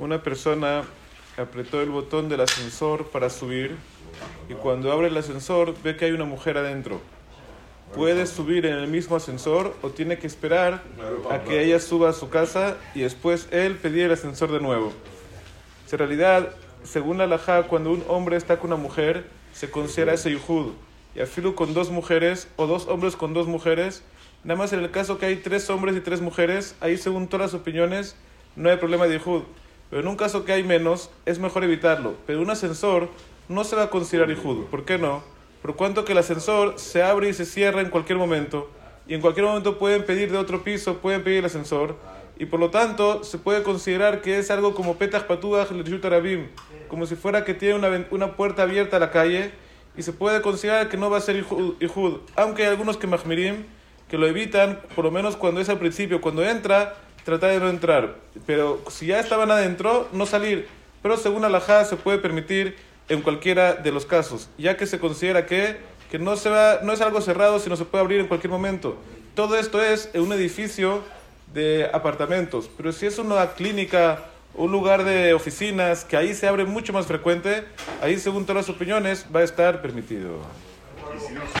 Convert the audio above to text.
Una persona apretó el botón del ascensor para subir y cuando abre el ascensor ve que hay una mujer adentro. ¿Puede subir en el mismo ascensor o tiene que esperar a que ella suba a su casa y después él pedir el ascensor de nuevo? En realidad, según la halajá, cuando un hombre está con una mujer, se considera ese yuhud. Y afilo con dos mujeres o dos hombres con dos mujeres, nada más en el caso que hay tres hombres y tres mujeres, ahí según todas las opiniones, no hay problema de yuhud. Pero en un caso que hay menos, es mejor evitarlo. Pero un ascensor no se va a considerar yuhud. ¿Por qué no? Por cuanto que el ascensor se abre y se cierra en cualquier momento. Y en cualquier momento pueden pedir de otro piso, pueden pedir el ascensor. Y por lo tanto, se puede considerar que es algo como Petach Patuach como si fuera que tiene una, una puerta abierta a la calle. Y se puede considerar que no va a ser Ihud. Aunque hay algunos que Mahmirim que lo evitan, por lo menos cuando es al principio. Cuando entra, tratar de no entrar. Pero si ya estaban adentro, no salir. Pero según Alajá se puede permitir en cualquiera de los casos, ya que se considera que, que no, se va, no es algo cerrado, sino se puede abrir en cualquier momento. Todo esto es un edificio de apartamentos, pero si es una clínica, un lugar de oficinas, que ahí se abre mucho más frecuente, ahí según todas las opiniones va a estar permitido.